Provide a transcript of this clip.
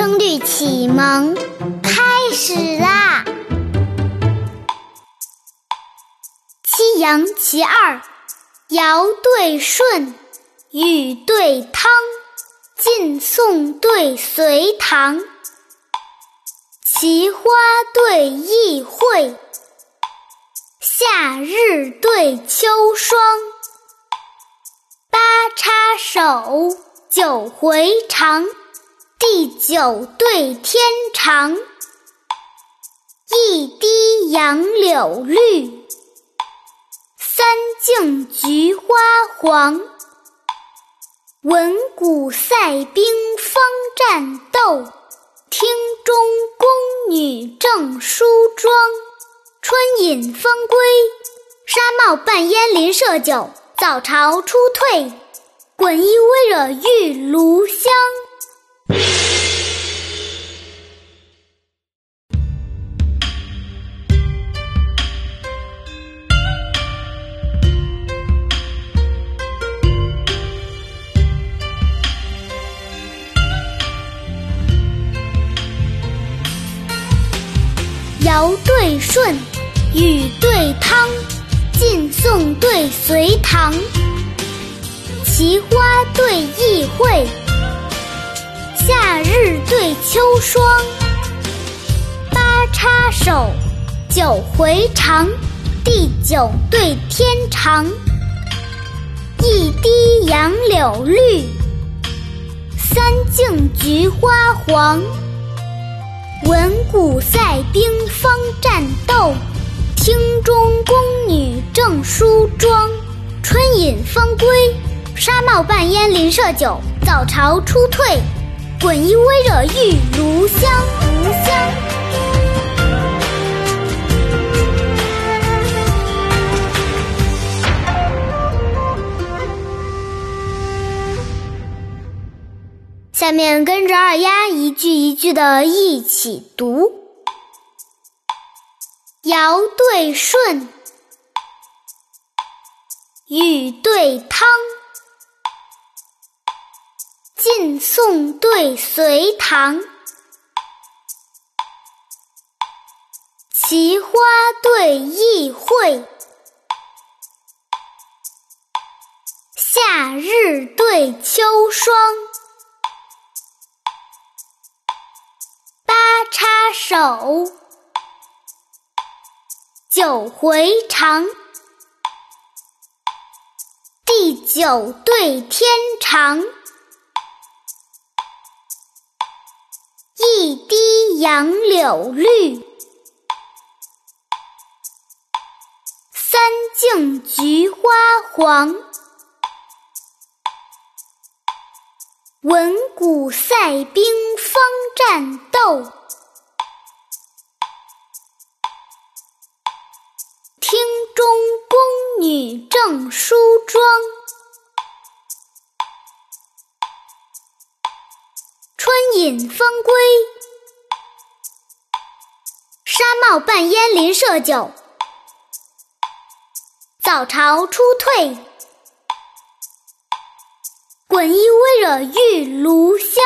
声律启蒙开始啦！七阳其二，尧对舜，禹对汤，晋宋对隋唐，奇花对异卉，夏日对秋霜，八叉手，九回肠。地久对天长，一滴杨柳绿，三径菊花黄。闻鼓塞兵方战斗，厅中宫女正梳妆。春饮风归，纱帽半烟邻舍酒。早朝初退，滚衣微惹玉炉香。尧对舜，禹对汤，晋宋对隋唐，奇花对异卉，夏日对秋霜，八叉手，九回肠，地久对天长，一滴杨柳绿，三径菊花黄。闻鼓赛兵方战斗，厅中宫女正梳妆。春饮芳归，纱帽半烟临舍酒。早朝初退，滚衣微惹玉。炉香。下面跟着二丫一句一句的一起读：尧对舜，禹对汤，晋宋对隋唐，奇花对异卉，夏日对秋霜。手，九回肠，地久对天长，一滴杨柳绿，三径菊花黄。闻鼓赛兵方战斗。厅中宫女正梳妆，春饮风归，纱帽半烟临舍酒。早朝初退，滚衣微惹玉炉香。